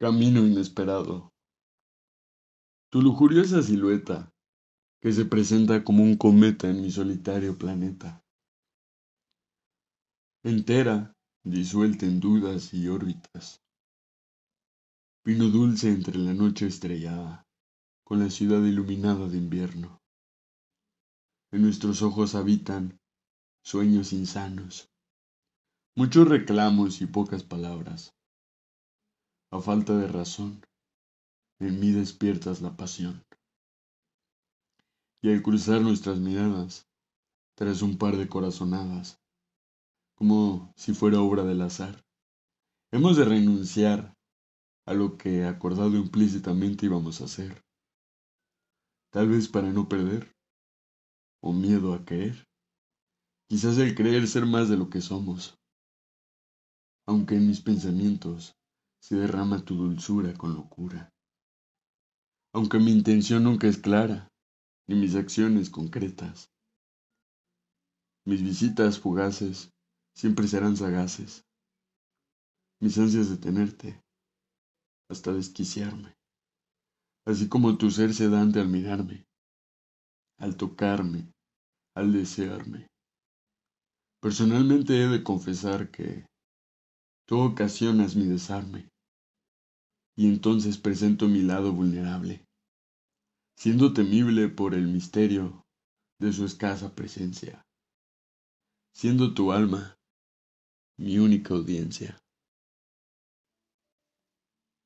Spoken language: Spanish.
Camino inesperado. Tu lujuriosa silueta, que se presenta como un cometa en mi solitario planeta. Entera, disuelta en dudas y órbitas. Vino dulce entre la noche estrellada, con la ciudad iluminada de invierno. En nuestros ojos habitan sueños insanos, muchos reclamos y pocas palabras a falta de razón, en mí despiertas la pasión. Y al cruzar nuestras miradas, tras un par de corazonadas, como si fuera obra del azar, hemos de renunciar a lo que acordado implícitamente íbamos a hacer. Tal vez para no perder, o miedo a caer, quizás el creer ser más de lo que somos, aunque en mis pensamientos se derrama tu dulzura con locura. Aunque mi intención nunca es clara, ni mis acciones concretas. Mis visitas fugaces siempre serán sagaces. Mis ansias de tenerte, hasta desquiciarme. Así como tu ser sedante al mirarme, al tocarme, al desearme. Personalmente he de confesar que Tú ocasionas mi desarme, y entonces presento mi lado vulnerable, siendo temible por el misterio de su escasa presencia, siendo tu alma mi única audiencia.